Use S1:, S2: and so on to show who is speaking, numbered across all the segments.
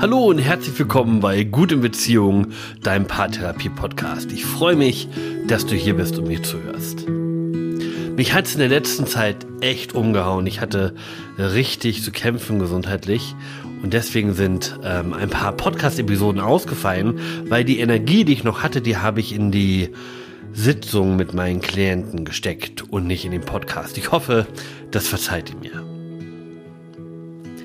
S1: Hallo und herzlich willkommen bei Gut in Beziehung, deinem Paartherapie-Podcast. Ich freue mich, dass du hier bist und mir zuhörst. Mich hat es in der letzten Zeit echt umgehauen. Ich hatte richtig zu kämpfen gesundheitlich und deswegen sind ähm, ein paar Podcast-Episoden ausgefallen, weil die Energie, die ich noch hatte, die habe ich in die Sitzung mit meinen Klienten gesteckt und nicht in den Podcast. Ich hoffe, das verzeiht ihr mir.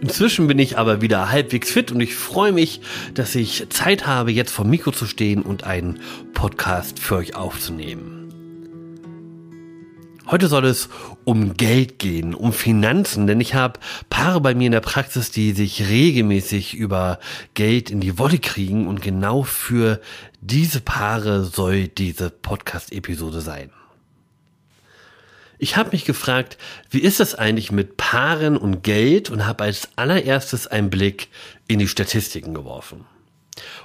S1: Inzwischen bin ich aber wieder halbwegs fit und ich freue mich, dass ich Zeit habe, jetzt vor Mikro zu stehen und einen Podcast für euch aufzunehmen. Heute soll es um Geld gehen, um Finanzen, denn ich habe Paare bei mir in der Praxis, die sich regelmäßig über Geld in die Wolle kriegen und genau für diese Paare soll diese Podcast-Episode sein. Ich habe mich gefragt, wie ist es eigentlich mit Paaren und Geld und habe als allererstes einen Blick in die Statistiken geworfen.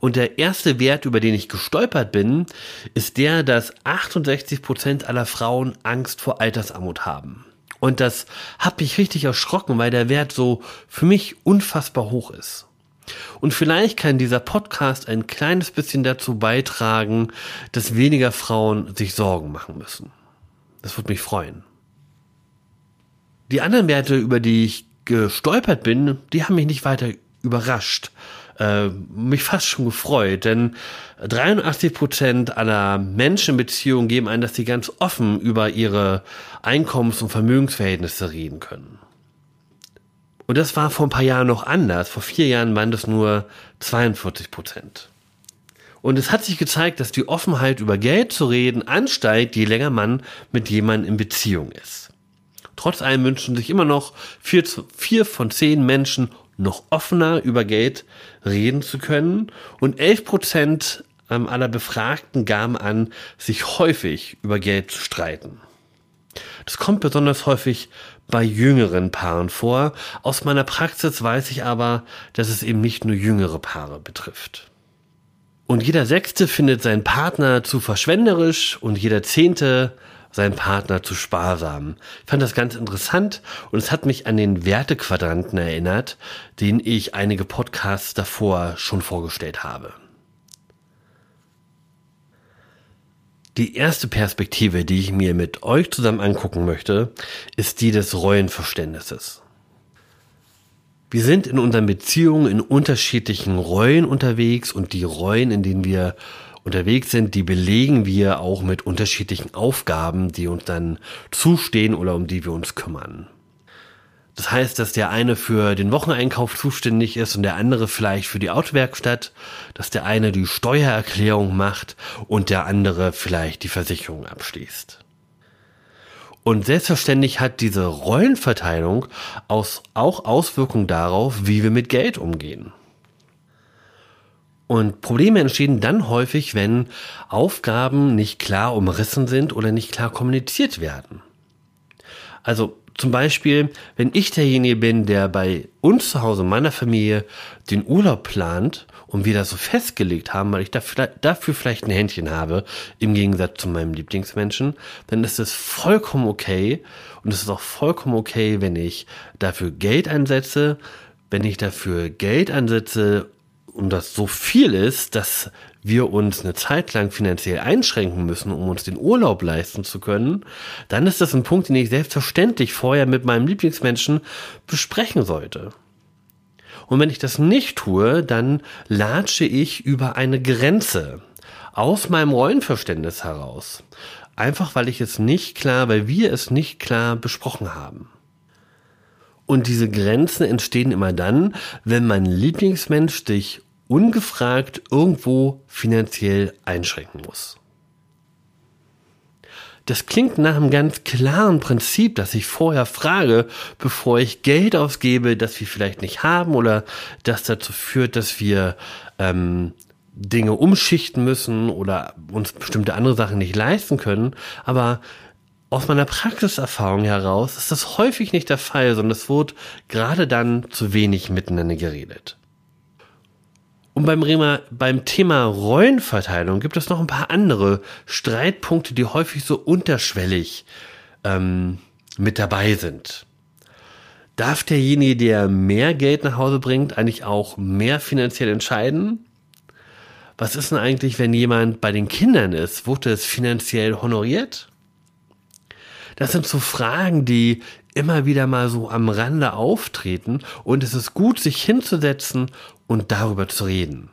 S1: Und der erste Wert, über den ich gestolpert bin, ist der, dass 68 Prozent aller Frauen Angst vor Altersarmut haben. Und das hat mich richtig erschrocken, weil der Wert so für mich unfassbar hoch ist. Und vielleicht kann dieser Podcast ein kleines bisschen dazu beitragen, dass weniger Frauen sich Sorgen machen müssen. Das würde mich freuen. Die anderen Werte, über die ich gestolpert bin, die haben mich nicht weiter überrascht. Äh, mich fast schon gefreut, denn 83 Prozent aller Menschenbeziehungen geben ein, dass sie ganz offen über ihre Einkommens- und Vermögensverhältnisse reden können. Und das war vor ein paar Jahren noch anders. Vor vier Jahren waren das nur 42 Prozent. Und es hat sich gezeigt, dass die Offenheit über Geld zu reden ansteigt, je länger man mit jemandem in Beziehung ist. Trotz allem wünschen sich immer noch vier, vier von zehn Menschen noch offener über Geld reden zu können und elf Prozent aller Befragten gaben an, sich häufig über Geld zu streiten. Das kommt besonders häufig bei jüngeren Paaren vor. Aus meiner Praxis weiß ich aber, dass es eben nicht nur jüngere Paare betrifft. Und jeder Sechste findet seinen Partner zu verschwenderisch und jeder Zehnte seinen Partner zu sparsam. Ich fand das ganz interessant und es hat mich an den Wertequadranten erinnert, den ich einige Podcasts davor schon vorgestellt habe. Die erste Perspektive, die ich mir mit euch zusammen angucken möchte, ist die des Rollenverständnisses. Wir sind in unseren Beziehungen in unterschiedlichen Rollen unterwegs und die Rollen, in denen wir unterwegs sind, die belegen wir auch mit unterschiedlichen Aufgaben, die uns dann zustehen oder um die wir uns kümmern. Das heißt, dass der eine für den Wocheneinkauf zuständig ist und der andere vielleicht für die Autowerkstatt, dass der eine die Steuererklärung macht und der andere vielleicht die Versicherung abschließt. Und selbstverständlich hat diese Rollenverteilung aus, auch Auswirkungen darauf, wie wir mit Geld umgehen. Und Probleme entstehen dann häufig, wenn Aufgaben nicht klar umrissen sind oder nicht klar kommuniziert werden. Also zum Beispiel, wenn ich derjenige bin, der bei uns zu Hause, meiner Familie, den Urlaub plant und wir das so festgelegt haben, weil ich dafür, vielleicht ein Händchen habe, im Gegensatz zu meinem Lieblingsmenschen, dann ist es vollkommen okay und es ist auch vollkommen okay, wenn ich dafür Geld einsetze, wenn ich dafür Geld einsetze und das so viel ist, dass wir uns eine Zeit lang finanziell einschränken müssen, um uns den Urlaub leisten zu können, dann ist das ein Punkt, den ich selbstverständlich vorher mit meinem Lieblingsmenschen besprechen sollte. Und wenn ich das nicht tue, dann latsche ich über eine Grenze aus meinem Rollenverständnis heraus. Einfach weil ich es nicht klar, weil wir es nicht klar besprochen haben. Und diese Grenzen entstehen immer dann, wenn mein Lieblingsmensch sich ungefragt irgendwo finanziell einschränken muss. Das klingt nach einem ganz klaren Prinzip, dass ich vorher frage, bevor ich Geld ausgebe, das wir vielleicht nicht haben oder das dazu führt, dass wir ähm, Dinge umschichten müssen oder uns bestimmte andere Sachen nicht leisten können. Aber aus meiner Praxiserfahrung heraus ist das häufig nicht der Fall, sondern es wird gerade dann zu wenig miteinander geredet. Und beim, Rema, beim Thema Rollenverteilung gibt es noch ein paar andere Streitpunkte, die häufig so unterschwellig ähm, mit dabei sind. Darf derjenige, der mehr Geld nach Hause bringt, eigentlich auch mehr finanziell entscheiden? Was ist denn eigentlich, wenn jemand bei den Kindern ist? Wurde es finanziell honoriert? Das sind so Fragen, die immer wieder mal so am Rande auftreten und es ist gut, sich hinzusetzen und darüber zu reden.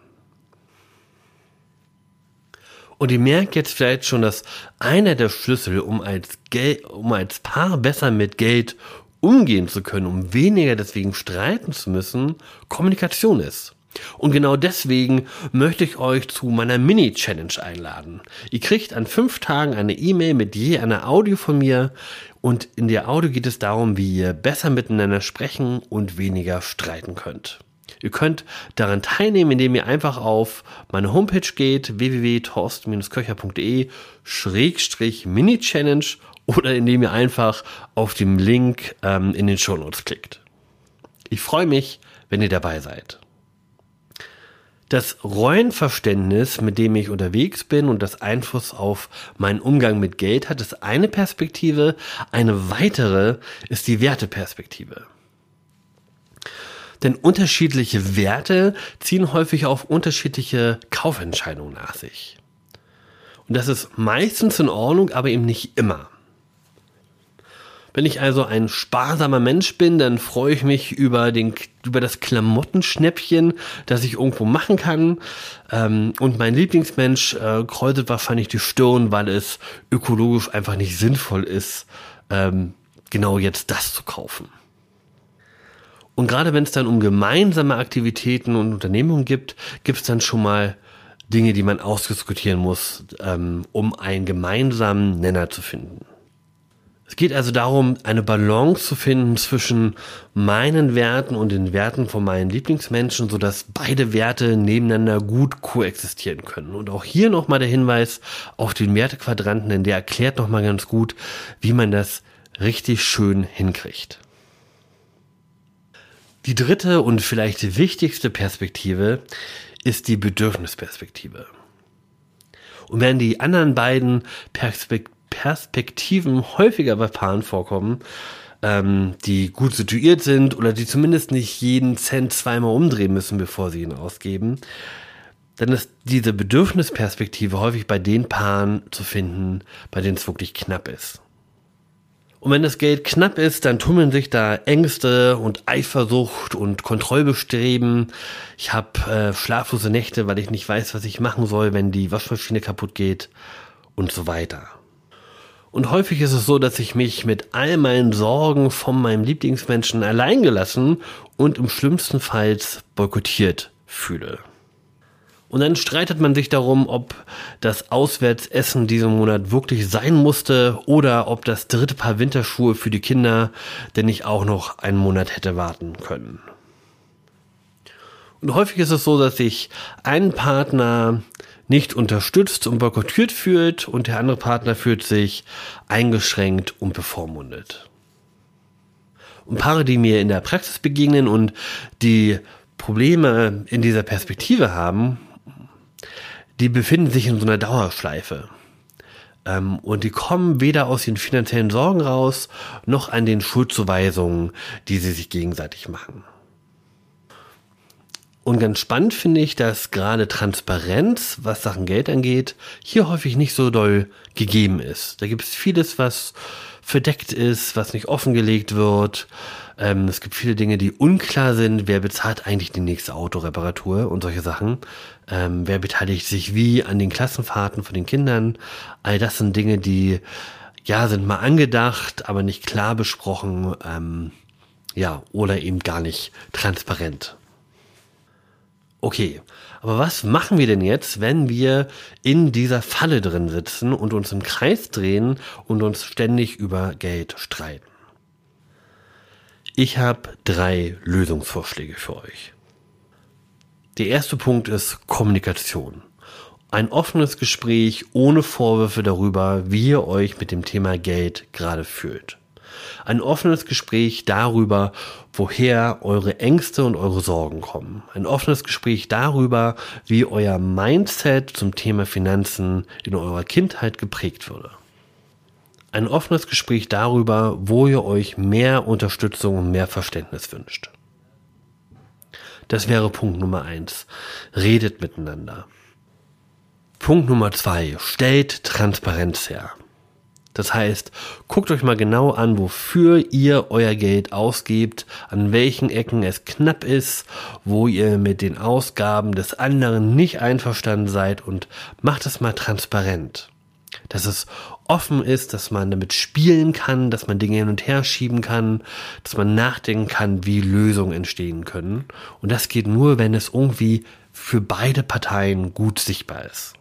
S1: Und ihr merkt jetzt vielleicht schon, dass einer der Schlüssel, um als, Geld, um als Paar besser mit Geld umgehen zu können, um weniger deswegen streiten zu müssen, Kommunikation ist. Und genau deswegen möchte ich euch zu meiner Mini-Challenge einladen. Ihr kriegt an fünf Tagen eine E-Mail mit je einer Audio von mir und in der Audio geht es darum, wie ihr besser miteinander sprechen und weniger streiten könnt. Ihr könnt daran teilnehmen, indem ihr einfach auf meine Homepage geht, www.torsten-köcher.de Schrägstrich Mini-Challenge oder indem ihr einfach auf dem Link ähm, in den Show Notes klickt. Ich freue mich, wenn ihr dabei seid. Das Rollenverständnis, mit dem ich unterwegs bin und das Einfluss auf meinen Umgang mit Geld hat, ist eine Perspektive. Eine weitere ist die Werteperspektive. Denn unterschiedliche Werte ziehen häufig auf unterschiedliche Kaufentscheidungen nach sich. Und das ist meistens in Ordnung, aber eben nicht immer. Wenn ich also ein sparsamer Mensch bin, dann freue ich mich über, den, über das Klamottenschnäppchen, das ich irgendwo machen kann. Ähm, und mein Lieblingsmensch äh, kräutet wahrscheinlich die Stirn, weil es ökologisch einfach nicht sinnvoll ist, ähm, genau jetzt das zu kaufen. Und gerade wenn es dann um gemeinsame Aktivitäten und Unternehmungen gibt, gibt es dann schon mal Dinge, die man ausdiskutieren muss, ähm, um einen gemeinsamen Nenner zu finden. Es geht also darum, eine Balance zu finden zwischen meinen Werten und den Werten von meinen Lieblingsmenschen, sodass beide Werte nebeneinander gut koexistieren können. Und auch hier nochmal der Hinweis auf den Wertequadranten, denn der erklärt nochmal ganz gut, wie man das richtig schön hinkriegt. Die dritte und vielleicht wichtigste Perspektive ist die Bedürfnisperspektive. Und während die anderen beiden Perspektiven Perspektiven häufiger bei Paaren vorkommen, ähm, die gut situiert sind oder die zumindest nicht jeden Cent zweimal umdrehen müssen, bevor sie ihn ausgeben, dann ist diese Bedürfnisperspektive häufig bei den Paaren zu finden, bei denen es wirklich knapp ist. Und wenn das Geld knapp ist, dann tummeln sich da Ängste und Eifersucht und Kontrollbestreben. Ich habe äh, schlaflose Nächte, weil ich nicht weiß, was ich machen soll, wenn die Waschmaschine kaputt geht und so weiter. Und häufig ist es so, dass ich mich mit all meinen Sorgen von meinem Lieblingsmenschen alleingelassen und im schlimmsten Fall boykottiert fühle. Und dann streitet man sich darum, ob das Auswärtsessen diesen Monat wirklich sein musste oder ob das dritte Paar Winterschuhe für die Kinder denn nicht auch noch einen Monat hätte warten können. Und häufig ist es so, dass sich ein Partner nicht unterstützt und boykottiert fühlt und der andere Partner fühlt sich eingeschränkt und bevormundet. Und Paare, die mir in der Praxis begegnen und die Probleme in dieser Perspektive haben, die befinden sich in so einer Dauerschleife. Ähm, und die kommen weder aus den finanziellen Sorgen raus, noch an den Schuldzuweisungen, die sie sich gegenseitig machen. Und ganz spannend finde ich, dass gerade Transparenz, was Sachen Geld angeht, hier häufig nicht so doll gegeben ist. Da gibt es vieles, was verdeckt ist, was nicht offengelegt wird. Ähm, es gibt viele Dinge, die unklar sind. Wer bezahlt eigentlich die nächste Autoreparatur und solche Sachen? Ähm, wer beteiligt sich wie an den Klassenfahrten von den Kindern? All das sind Dinge, die ja sind mal angedacht, aber nicht klar besprochen. Ähm, ja, oder eben gar nicht transparent. Okay, aber was machen wir denn jetzt, wenn wir in dieser Falle drin sitzen und uns im Kreis drehen und uns ständig über Geld streiten? Ich habe drei Lösungsvorschläge für euch. Der erste Punkt ist Kommunikation. Ein offenes Gespräch ohne Vorwürfe darüber, wie ihr euch mit dem Thema Geld gerade fühlt. Ein offenes Gespräch darüber, woher eure Ängste und eure Sorgen kommen. Ein offenes Gespräch darüber, wie euer Mindset zum Thema Finanzen in eurer Kindheit geprägt wurde. ein offenes Gespräch darüber, wo ihr euch mehr Unterstützung und mehr Verständnis wünscht. Das wäre Punkt Nummer eins. Redet miteinander. Punkt Nummer zwei. Stellt Transparenz her. Das heißt, guckt euch mal genau an, wofür ihr euer Geld ausgebt, an welchen Ecken es knapp ist, wo ihr mit den Ausgaben des anderen nicht einverstanden seid und macht es mal transparent. Dass es offen ist, dass man damit spielen kann, dass man Dinge hin und her schieben kann, dass man nachdenken kann, wie Lösungen entstehen können. Und das geht nur, wenn es irgendwie für beide Parteien gut sichtbar ist.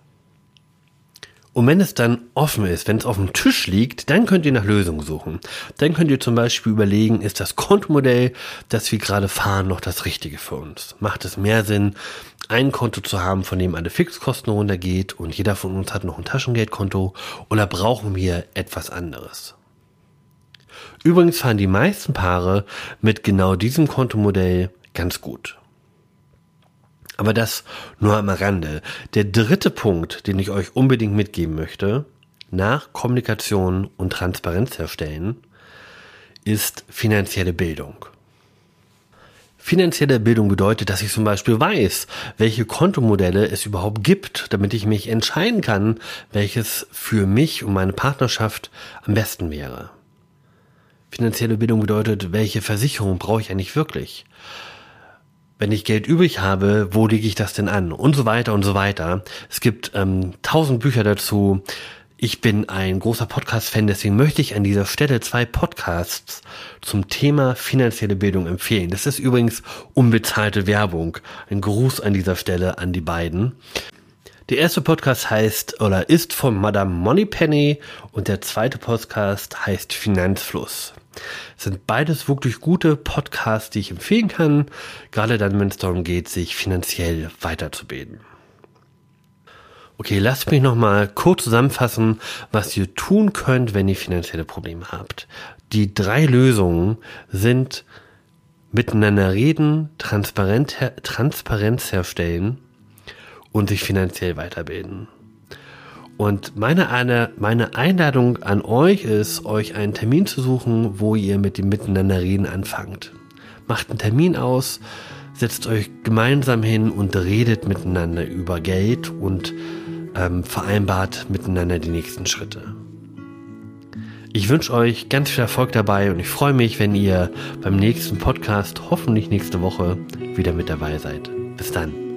S1: Und wenn es dann offen ist, wenn es auf dem Tisch liegt, dann könnt ihr nach Lösungen suchen. Dann könnt ihr zum Beispiel überlegen, ist das Kontomodell, das wir gerade fahren, noch das Richtige für uns? Macht es mehr Sinn, ein Konto zu haben, von dem alle Fixkosten runtergeht und jeder von uns hat noch ein Taschengeldkonto oder brauchen wir etwas anderes? Übrigens fahren die meisten Paare mit genau diesem Kontomodell ganz gut. Aber das nur am Rande. Der dritte Punkt, den ich euch unbedingt mitgeben möchte, nach Kommunikation und Transparenz herstellen, ist finanzielle Bildung. Finanzielle Bildung bedeutet, dass ich zum Beispiel weiß, welche Kontomodelle es überhaupt gibt, damit ich mich entscheiden kann, welches für mich und meine Partnerschaft am besten wäre. Finanzielle Bildung bedeutet, welche Versicherung brauche ich eigentlich wirklich? Wenn ich Geld übrig habe, wo lege ich das denn an? Und so weiter und so weiter. Es gibt ähm, tausend Bücher dazu. Ich bin ein großer Podcast-Fan, deswegen möchte ich an dieser Stelle zwei Podcasts zum Thema finanzielle Bildung empfehlen. Das ist übrigens unbezahlte Werbung. Ein Gruß an dieser Stelle an die beiden. Der erste Podcast heißt oder ist von Madame Moneypenny und der zweite Podcast heißt Finanzfluss. Sind beides wirklich gute Podcasts, die ich empfehlen kann, gerade dann, wenn es darum geht, sich finanziell weiterzubilden. Okay, lasst mich nochmal kurz zusammenfassen, was ihr tun könnt, wenn ihr finanzielle Probleme habt. Die drei Lösungen sind miteinander reden, Transparenz herstellen und sich finanziell weiterbilden. Und meine, eine, meine Einladung an euch ist, euch einen Termin zu suchen, wo ihr mit dem Miteinanderreden anfangt. Macht einen Termin aus, setzt euch gemeinsam hin und redet miteinander über Geld und ähm, vereinbart miteinander die nächsten Schritte. Ich wünsche euch ganz viel Erfolg dabei und ich freue mich, wenn ihr beim nächsten Podcast, hoffentlich nächste Woche, wieder mit dabei seid. Bis dann.